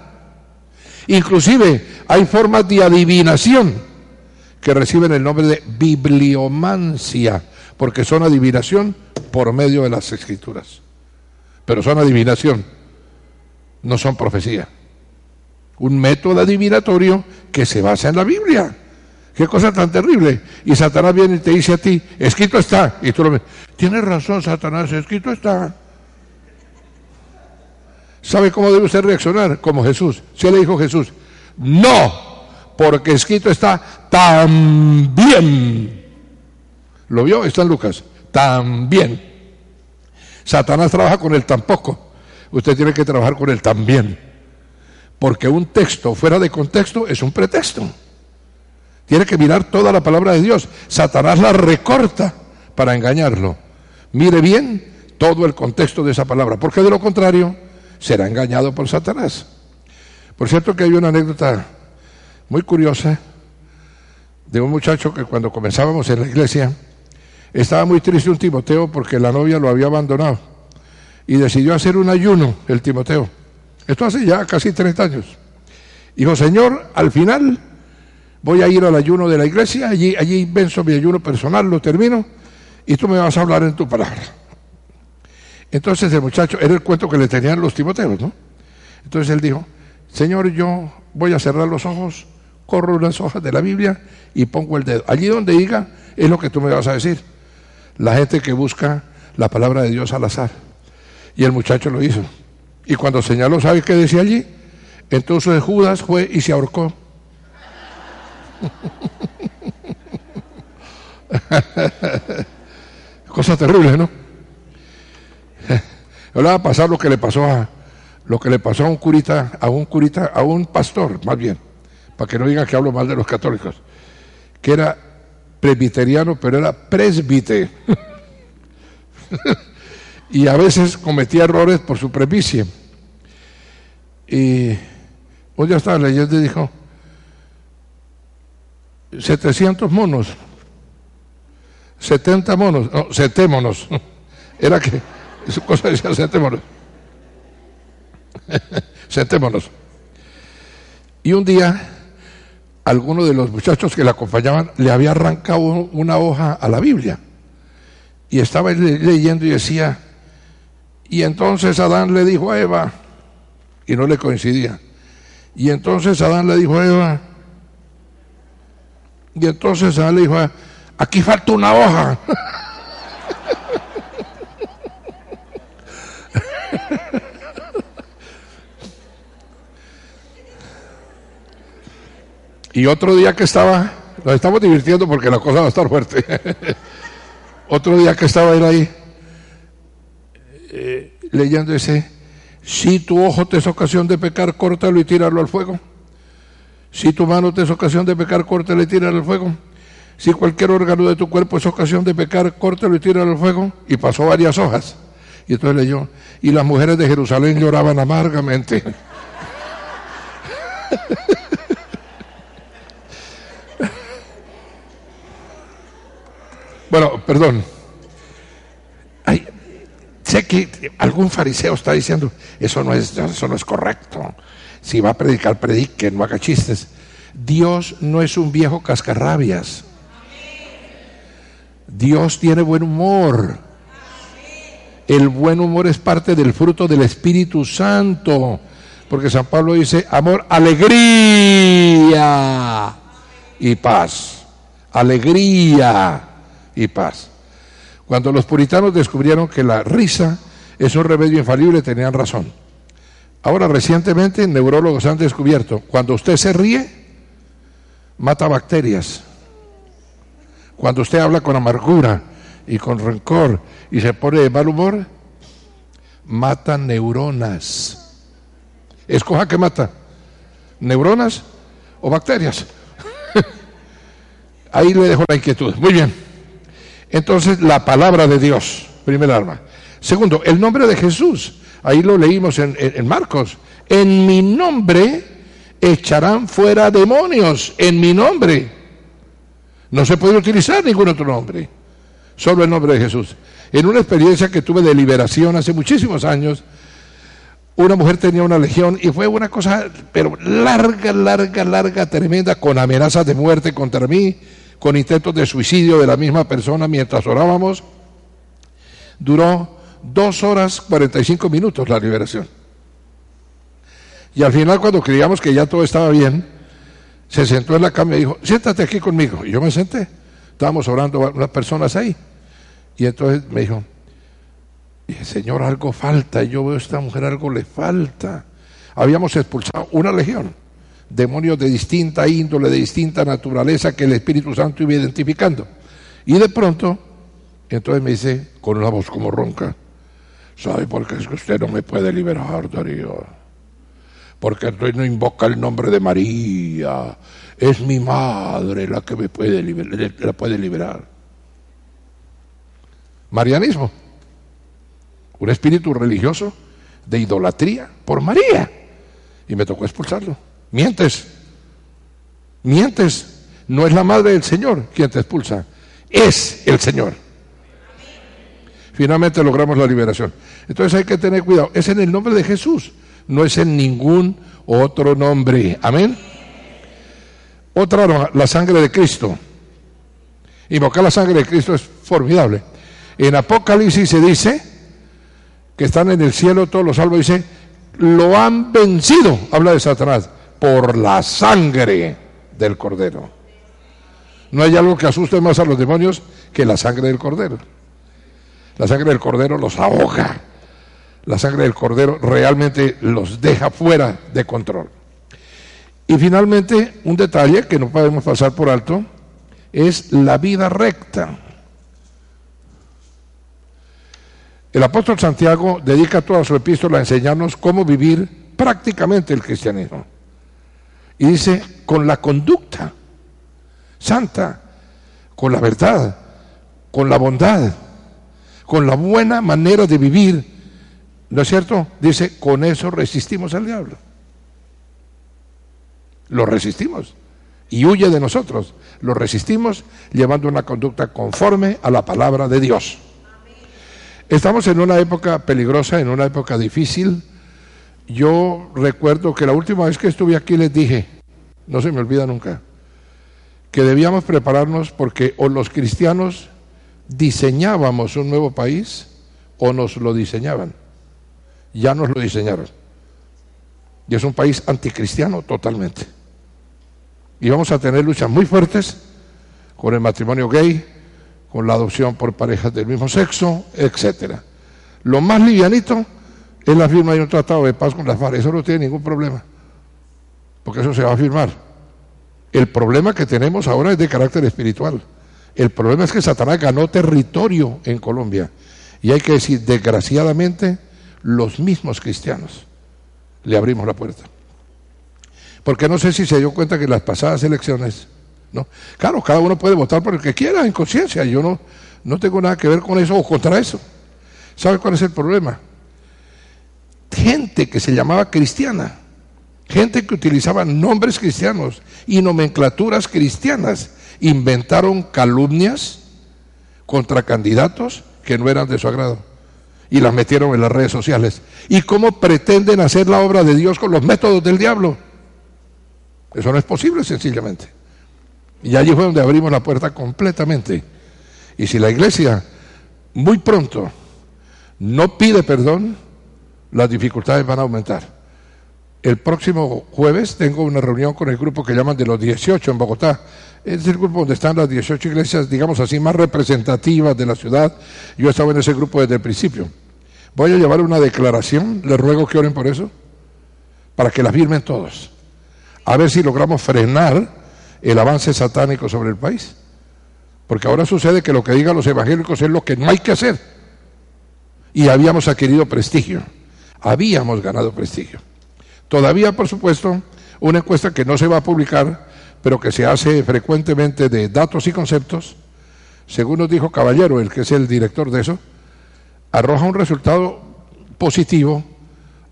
Inclusive hay formas de adivinación que reciben el nombre de bibliomancia, porque son adivinación por medio de las escrituras. Pero son adivinación, no son profecía. Un método adivinatorio que se basa en la Biblia. Qué cosa tan terrible. Y Satanás viene y te dice a ti, escrito está. Y tú lo ves. Tienes razón, Satanás, escrito está. ¿Sabe cómo debe usted reaccionar? Como Jesús. Si le dijo Jesús, no, porque escrito está también. ¿Lo vio? Está en Lucas. También. Satanás trabaja con el tampoco. Usted tiene que trabajar con el también. Porque un texto fuera de contexto es un pretexto. Tiene que mirar toda la palabra de Dios. Satanás la recorta para engañarlo. Mire bien todo el contexto de esa palabra, porque de lo contrario será engañado por Satanás. Por cierto que hay una anécdota muy curiosa de un muchacho que cuando comenzábamos en la iglesia estaba muy triste un Timoteo porque la novia lo había abandonado y decidió hacer un ayuno el Timoteo. Esto hace ya casi 30 años. Dijo, Señor, al final voy a ir al ayuno de la iglesia, allí, allí venzo mi ayuno personal, lo termino y tú me vas a hablar en tu palabra. Entonces el muchacho, era el cuento que le tenían los Timoteos, ¿no? Entonces él dijo, Señor, yo voy a cerrar los ojos, corro unas hojas de la Biblia y pongo el dedo. Allí donde diga es lo que tú me vas a decir. La gente que busca la palabra de Dios al azar. Y el muchacho lo hizo. Y cuando señaló, ¿sabes qué decía allí? Entonces Judas fue y se ahorcó. Cosa terrible, ¿no? le va a pasar lo que le pasó a lo que le pasó a un curita, a un curita, a un pastor, más bien, para que no digan que hablo mal de los católicos, que era presbiteriano, pero era presbite. y a veces cometía errores por su presbicie. Y hoy ya estaba leyendo y dijo, 700 monos, 70 monos, no. Era que, su cosa decía setémonos. Sentémonos. Y un día, alguno de los muchachos que le acompañaban le había arrancado una hoja a la Biblia. Y estaba leyendo y decía, y entonces Adán le dijo a Eva, y no le coincidía, y entonces Adán le dijo a Eva, y entonces Adán le dijo, aquí falta una hoja. Y otro día que estaba, nos estamos divirtiendo porque la cosa va a estar fuerte. otro día que estaba él ahí, eh, leyendo ese, si tu ojo te es ocasión de pecar, córtalo y tíralo al fuego. Si tu mano te es ocasión de pecar, córtalo y tíralo al fuego. Si cualquier órgano de tu cuerpo es ocasión de pecar, córtalo y tíralo al fuego. Y pasó varias hojas. Y entonces leyó, y las mujeres de Jerusalén lloraban amargamente. Bueno, perdón. Sé que algún fariseo está diciendo, eso no, es, eso no es correcto. Si va a predicar, predique, no haga chistes. Dios no es un viejo cascarrabias. Dios tiene buen humor. El buen humor es parte del fruto del Espíritu Santo. Porque San Pablo dice, amor, alegría y paz. Alegría y paz. Cuando los puritanos descubrieron que la risa es un remedio infalible, tenían razón. Ahora recientemente neurólogos han descubierto, cuando usted se ríe, mata bacterias. Cuando usted habla con amargura y con rencor y se pone de mal humor, mata neuronas. Escoja qué mata, neuronas o bacterias. Ahí le dejo la inquietud. Muy bien. Entonces, la palabra de Dios, primer arma. Segundo, el nombre de Jesús. Ahí lo leímos en, Marcos. En mi nombre echarán fuera demonios. En mi nombre. No se puede utilizar ningún otro nombre. Solo el nombre de Jesús. En una experiencia que tuve de liberación hace muchísimos años, una mujer tenía una legión y fue una cosa, pero larga, larga, larga, tremenda, con amenazas de muerte contra mí con intentos de suicidio de la misma persona mientras orábamos. Duró dos horas 45 minutos la liberación. Y al final cuando creíamos que ya todo estaba bien, se sentó en la cama y dijo, siéntate aquí conmigo. Y yo me senté. Estábamos orando unas personas ahí. Y entonces me dijo, Señor, algo falta. Yo veo a esta mujer, algo le falta. Habíamos expulsado una legión demonios de distinta índole, de distinta naturaleza que el Espíritu Santo iba identificando. Y de pronto, entonces me dice, con una voz como ronca, ¿sabe por qué es que usted no me puede liberar, Darío? porque entonces no invoca el nombre de María. Es mi madre la que me la puede liberar. Marianismo, un espíritu religioso de idolatría por María. Y me tocó expulsarlo. Mientes, mientes. No es la madre del Señor quien te expulsa, es el Señor. Finalmente logramos la liberación. Entonces hay que tener cuidado. Es en el nombre de Jesús no es en ningún otro nombre. Amén. Otra, la sangre de Cristo. Invocar la sangre de Cristo es formidable. En Apocalipsis se dice que están en el cielo todos los salvos, dice, lo han vencido, habla de Satanás, por la sangre del cordero. No hay algo que asuste más a los demonios que la sangre del cordero. La sangre del cordero los ahoga la sangre del cordero realmente los deja fuera de control. Y finalmente, un detalle que no podemos pasar por alto es la vida recta. El apóstol Santiago dedica toda su epístola a enseñarnos cómo vivir prácticamente el cristianismo. Y dice, con la conducta santa, con la verdad, con la bondad, con la buena manera de vivir ¿No es cierto? Dice, con eso resistimos al diablo. Lo resistimos y huye de nosotros. Lo resistimos llevando una conducta conforme a la palabra de Dios. Estamos en una época peligrosa, en una época difícil. Yo recuerdo que la última vez que estuve aquí les dije, no se me olvida nunca, que debíamos prepararnos porque o los cristianos diseñábamos un nuevo país o nos lo diseñaban ya nos lo diseñaron. Y es un país anticristiano totalmente. Y vamos a tener luchas muy fuertes con el matrimonio gay, con la adopción por parejas del mismo sexo, etcétera. Lo más livianito es la firma de un tratado de paz con las FARC. Eso no tiene ningún problema, porque eso se va a firmar. El problema que tenemos ahora es de carácter espiritual. El problema es que Satanás ganó territorio en Colombia. Y hay que decir, desgraciadamente, los mismos cristianos le abrimos la puerta. Porque no sé si se dio cuenta que las pasadas elecciones, ¿no? Claro, cada uno puede votar por el que quiera en conciencia. Yo no, no tengo nada que ver con eso o contra eso. ¿Sabe cuál es el problema? Gente que se llamaba cristiana, gente que utilizaba nombres cristianos y nomenclaturas cristianas, inventaron calumnias contra candidatos que no eran de su agrado y las metieron en las redes sociales. ¿Y cómo pretenden hacer la obra de Dios con los métodos del diablo? Eso no es posible sencillamente. Y allí fue donde abrimos la puerta completamente. Y si la iglesia muy pronto no pide perdón, las dificultades van a aumentar. El próximo jueves tengo una reunión con el grupo que llaman de los 18 en Bogotá. Es el grupo donde están las 18 iglesias, digamos así, más representativas de la ciudad. Yo estaba en ese grupo desde el principio. Voy a llevar una declaración, les ruego que oren por eso, para que la firmen todos. A ver si logramos frenar el avance satánico sobre el país. Porque ahora sucede que lo que digan los evangélicos es lo que no hay que hacer. Y habíamos adquirido prestigio, habíamos ganado prestigio. Todavía, por supuesto, una encuesta que no se va a publicar, pero que se hace frecuentemente de datos y conceptos, según nos dijo Caballero, el que es el director de eso, arroja un resultado positivo,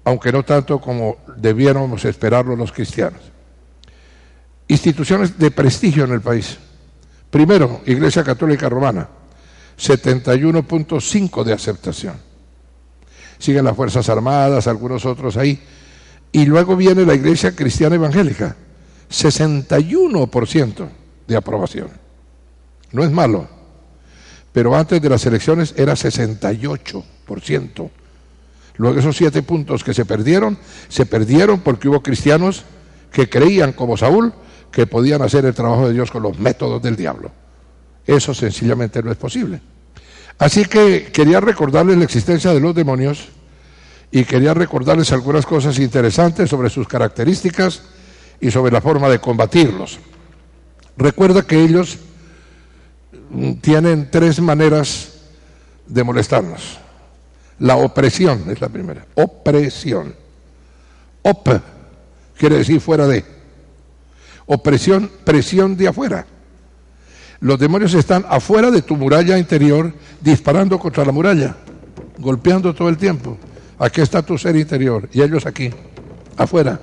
aunque no tanto como debiéramos esperarlo los cristianos. Instituciones de prestigio en el país. Primero, Iglesia Católica Romana, 71.5 de aceptación. Siguen las Fuerzas Armadas, algunos otros ahí. Y luego viene la Iglesia Cristiana Evangélica, 61% de aprobación. No es malo pero antes de las elecciones era 68%. Luego esos siete puntos que se perdieron, se perdieron porque hubo cristianos que creían, como Saúl, que podían hacer el trabajo de Dios con los métodos del diablo. Eso sencillamente no es posible. Así que quería recordarles la existencia de los demonios y quería recordarles algunas cosas interesantes sobre sus características y sobre la forma de combatirlos. Recuerda que ellos tienen tres maneras de molestarnos. La opresión es la primera. Opresión. Op quiere decir fuera de. Opresión, presión de afuera. Los demonios están afuera de tu muralla interior disparando contra la muralla, golpeando todo el tiempo. Aquí está tu ser interior y ellos aquí, afuera.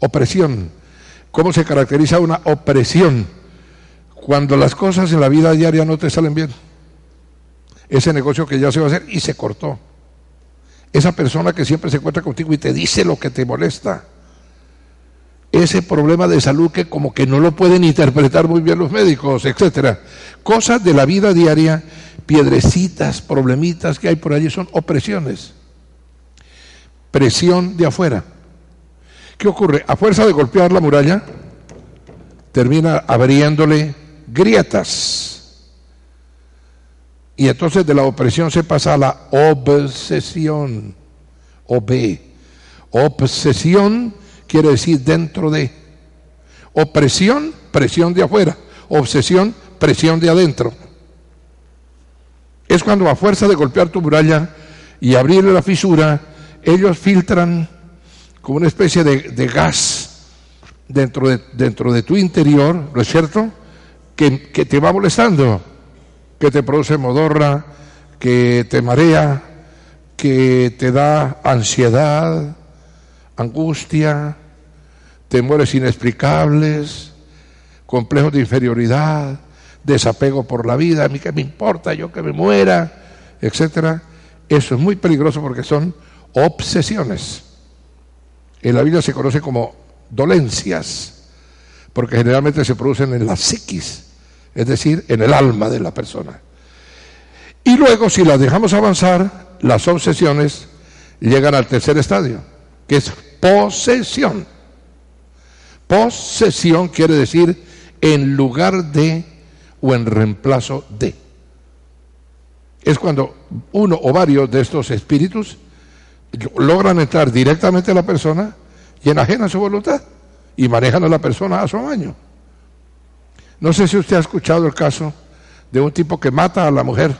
Opresión. ¿Cómo se caracteriza una opresión? Cuando las cosas en la vida diaria no te salen bien. Ese negocio que ya se va a hacer y se cortó. Esa persona que siempre se encuentra contigo y te dice lo que te molesta ese problema de salud que como que no lo pueden interpretar muy bien los médicos, etcétera. Cosas de la vida diaria, piedrecitas, problemitas que hay por allí son opresiones. Presión de afuera. ¿Qué ocurre? A fuerza de golpear la muralla, termina abriéndole grietas. Y entonces de la opresión se pasa a la obsesión. OB. Obsesión quiere decir dentro de. Opresión, presión de afuera. Obsesión, presión de adentro. Es cuando a fuerza de golpear tu muralla y abrirle la fisura, ellos filtran como una especie de, gas dentro de, dentro de tu interior, ¿no es cierto? Que, que te va molestando, que te produce modorra, que te marea, que te da ansiedad, angustia, temores inexplicables, complejos de inferioridad, desapego por la vida, a mí que me importa, yo que me muera, etcétera. Eso es muy peligroso porque son obsesiones. En la Biblia se conoce como dolencias, porque generalmente se producen en la psiquis, es decir, en el alma de la persona. Y luego, si las dejamos avanzar, las obsesiones llegan al tercer estadio, que es posesión. Posesión quiere decir en lugar de o en reemplazo de. Es cuando uno o varios de estos espíritus logran entrar directamente a la persona y enajenan su voluntad y manejan a la persona a su amaño. No sé si usted ha escuchado el caso de un tipo que mata a la mujer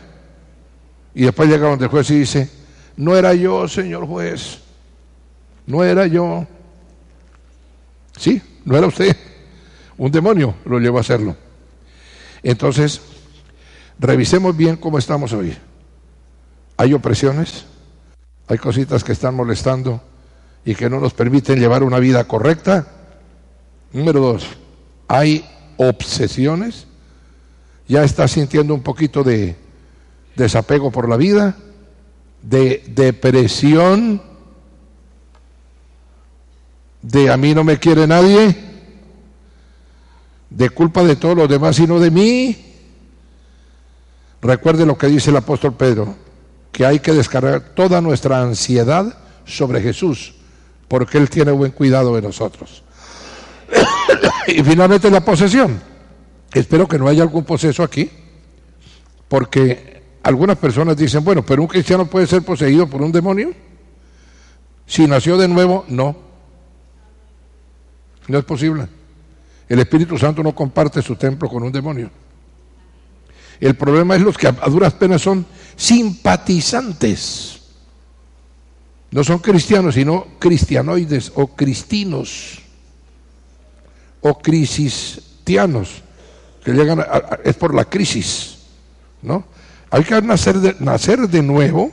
y después llega donde el juez y dice, no era yo, señor juez, no era yo. Sí, no era usted. Un demonio lo llevó a hacerlo. Entonces, revisemos bien cómo estamos hoy. Hay opresiones, hay cositas que están molestando y que no nos permiten llevar una vida correcta. Número dos, hay obsesiones. Ya está sintiendo un poquito de desapego por la vida, de depresión de a mí no me quiere nadie, de culpa de todos los demás, sino de mí. Recuerde lo que dice el apóstol Pedro, que hay que descargar toda nuestra ansiedad sobre Jesús, porque Él tiene buen cuidado de nosotros. y finalmente la posesión. Espero que no haya algún poseso aquí, porque algunas personas dicen, bueno, pero un cristiano puede ser poseído por un demonio. Si nació de nuevo, no. No es posible. El Espíritu Santo no comparte su templo con un demonio. El problema es los que a duras penas son simpatizantes. No son cristianos, sino cristianoides o cristinos o crisistianos, que llegan es por la crisis, ¿no? Hay que nacer de, nacer de nuevo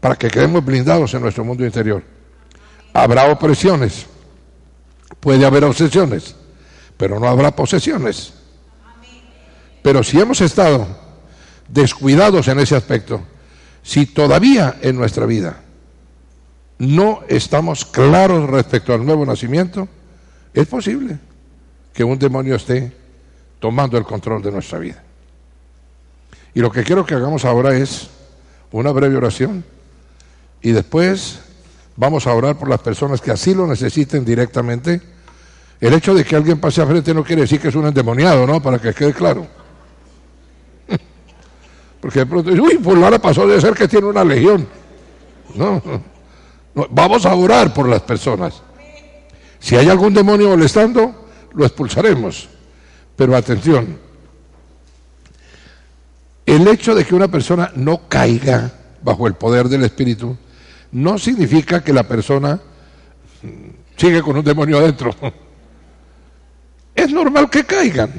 para que quedemos blindados en nuestro mundo interior. Habrá opresiones, Puede haber obsesiones, pero no habrá posesiones. Pero si hemos estado descuidados en ese aspecto, si todavía en nuestra vida no estamos claros respecto al nuevo nacimiento, es posible que un demonio esté tomando el control de nuestra vida. Y lo que quiero que hagamos ahora es una breve oración y después Vamos a orar por las personas que así lo necesiten directamente. El hecho de que alguien pase a frente no quiere decir que es un endemoniado, ¿no? Para que quede claro. Porque de pronto dice, uy, ahora pasó de ser que tiene una legión. No, no, vamos a orar por las personas. Si hay algún demonio molestando, lo expulsaremos. Pero atención, el hecho de que una persona no caiga bajo el poder del Espíritu no significa que la persona sigue con un demonio adentro. Es normal que caigan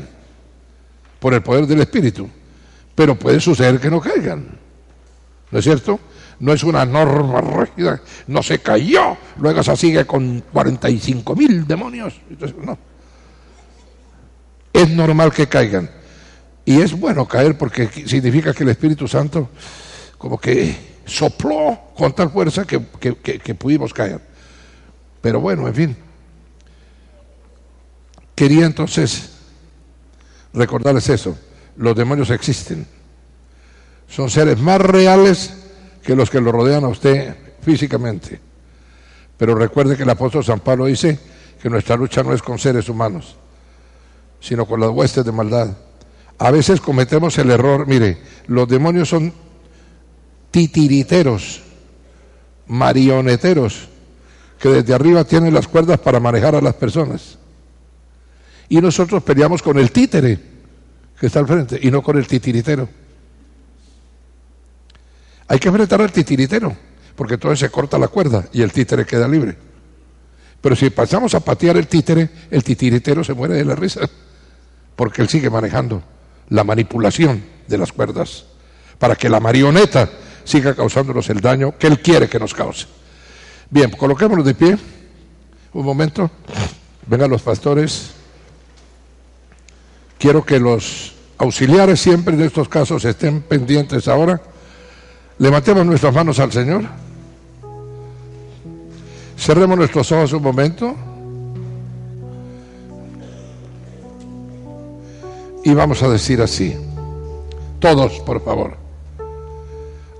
por el poder del Espíritu, pero puede suceder que no caigan. ¿No es cierto? No es una norma rígida, no se cayó, luego se sigue con 45 mil demonios. no. Es normal que caigan. Y es bueno caer porque significa que el Espíritu Santo como que sopló con tal fuerza que, que pudimos caer. Pero bueno, en fin. Quería entonces recordarles eso. Los demonios existen. Son seres más reales que los que lo rodean a usted físicamente. Pero recuerde que el apóstol San Pablo dice que nuestra lucha no es con seres humanos, sino con las huestes de maldad. A veces cometemos el error, mire, los demonios son titiriteros, marioneteros, que desde arriba tienen las cuerdas para manejar a las personas. Y nosotros peleamos con el títere que está al frente y no con el titiritero. Hay que enfrentar al titiritero, porque entonces se corta la cuerda y el títere queda libre. Pero si pasamos a patear el títere, el titiritero se muere de la risa, porque él sigue manejando la manipulación de las cuerdas, para que la marioneta siga causándonos el daño que él quiere que nos cause. Bien, coloquémonos de pie. Un momento. Vengan los pastores. Quiero que los auxiliares siempre de estos casos estén pendientes ahora. Levantemos nuestras manos al Señor. Cerremos nuestros ojos un momento. Y vamos a decir así. Todos, por favor.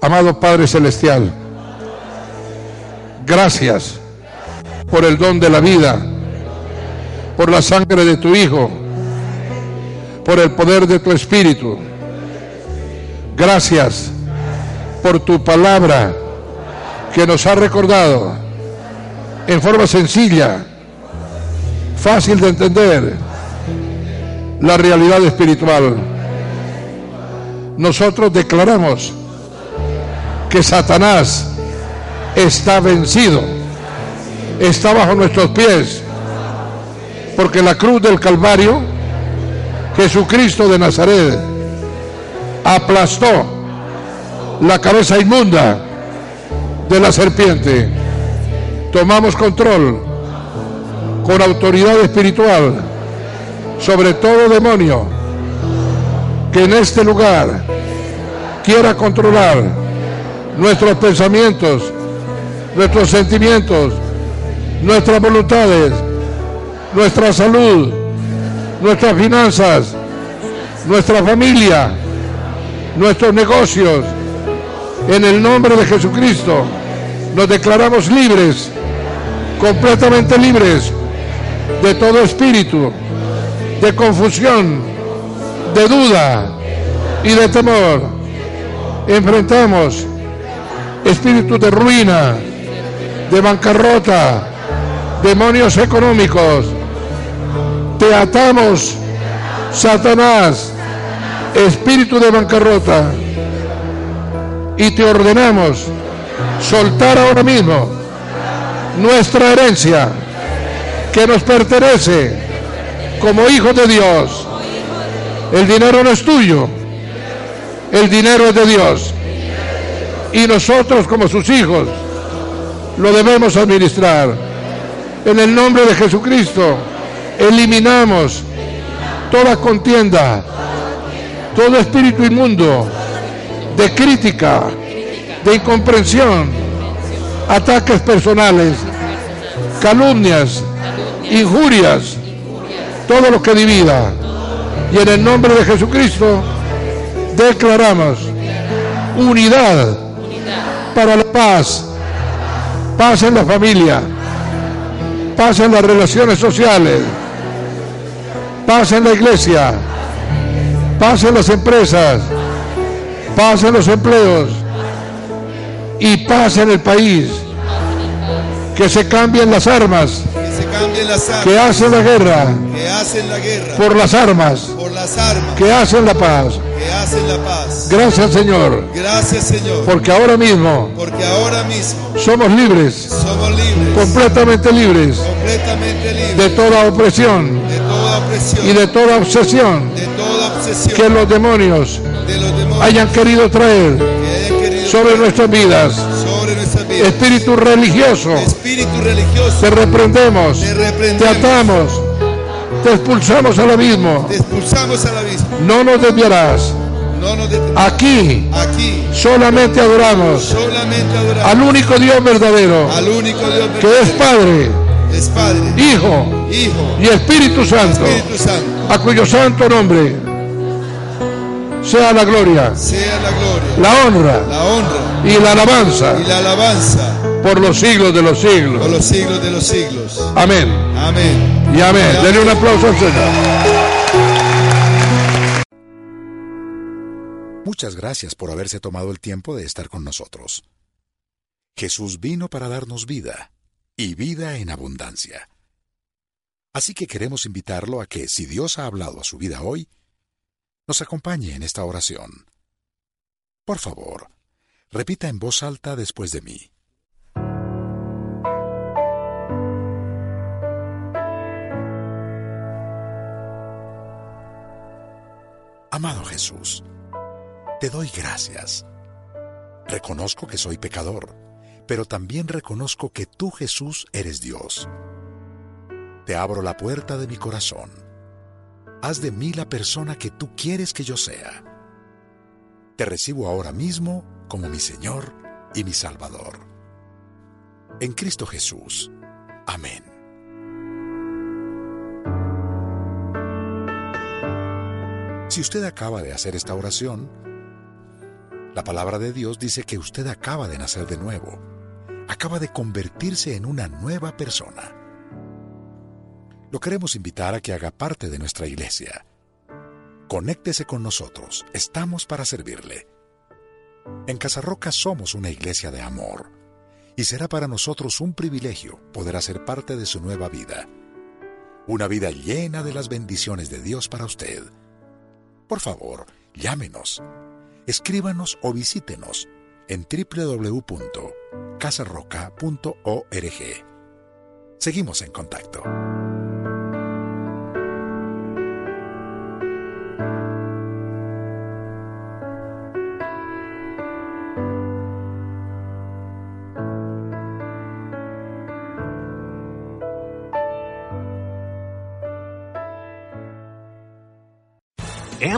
Amado Padre Celestial Gracias por el don de la vida, por la sangre de tu Hijo, por el poder de tu Espíritu. Gracias por tu palabra que nos ha recordado en forma sencilla, fácil de entender, la realidad espiritual. Nosotros declaramos que Satanás está vencido, está bajo nuestros pies, porque la cruz del Calvario, Jesucristo de Nazaret, aplastó la cabeza inmunda de la serpiente. Tomamos control con autoridad espiritual sobre todo demonio que en este lugar quiera controlar nuestros pensamientos, nuestros sentimientos, nuestras voluntades, nuestra salud, nuestras finanzas, nuestra familia, nuestros negocios. En el nombre de Jesucristo nos declaramos libres, completamente libres de todo espíritu, de confusión, de duda y de temor. Enfrentamos espíritus de ruina, de bancarrota, demonios económicos. Te atamos, Satanás, espíritu de bancarrota. Y te ordenamos soltar ahora mismo nuestra herencia que nos pertenece como hijos de Dios. El dinero no es tuyo, el dinero es de Dios. Y nosotros como sus hijos lo debemos administrar. En el nombre de Jesucristo, eliminamos toda contienda, todo espíritu inmundo de crítica, de incomprensión, ataques personales, calumnias, injurias, todo lo que divida. Y en el nombre de Jesucristo declaramos unidad para la paz. Paz en la familia, paz en las relaciones sociales, paz en la iglesia, paz en las empresas, paz en los empleos. Y paz en el país. Que se cambien las armas. Que, hacen la guerra, por las armas, que hacen la paz.
hacen la paz.
Gracias Señor,
Gracias Señor,
porque ahora mismo
porque ahora mismo
somos libres,
somos libres,
completamente libres.
Completamente libres.
De toda opresión.
De toda opresión,
y de toda obsesión.
De toda obsesión.
Que los demonios
de los demonios.
hayan querido traer
que hayan querido
sobre nuestras vidas.
sobre nuestras vidas.
Espíritu religioso,
Espíritu religioso,
te reprendemos,
te
te
reprendemos,
atamos, te expulsamos al abismo.
te expulsamos al abismo.
No nos desviarás.
No nos detendrás.
Aquí
Aquí
solamente adoramos
solamente adoramos
al único Dios verdadero,
al único Dios
que es
verdadero.
Padre,
es Padre,
Hijo
Hijo,
y Espíritu Santo,
Espíritu Santo.
a cuyo santo nombre sea la gloria,
Sea la gloria,
la honra
la honra
y la alabanza
y la alabanza
por los siglos de los
por
siglos.
los siglos de los siglos.
Amén.
Amén.
Y amén. Denle un aplauso al Señor.
Muchas gracias por haberse tomado el tiempo de estar con nosotros. Jesús vino para darnos vida, y vida en abundancia. Así que queremos invitarlo a que, si Dios ha hablado a su vida hoy, nos acompañe en esta oración. Por favor, repita en voz alta después de mí. Amado Jesús, te doy gracias. Reconozco que soy pecador, pero también reconozco que tú, Jesús, eres Dios. Te abro la puerta de mi corazón. Haz de mí la persona que tú quieres que yo sea. Te recibo ahora mismo como mi Señor y mi Salvador. En Cristo Jesús. Amén. Si usted acaba de hacer esta oración, la palabra de Dios dice que usted acaba de nacer de nuevo, acaba de convertirse en una nueva persona. Lo queremos invitar a que haga parte de nuestra iglesia. Conéctese con nosotros, estamos para servirle. En Casarroca somos una iglesia de amor y será para nosotros un privilegio poder hacer parte de su nueva vida. Una vida llena de las bendiciones de Dios para usted. Por favor, llámenos, escríbanos o visítenos en www.casarroca.org. Seguimos en contacto.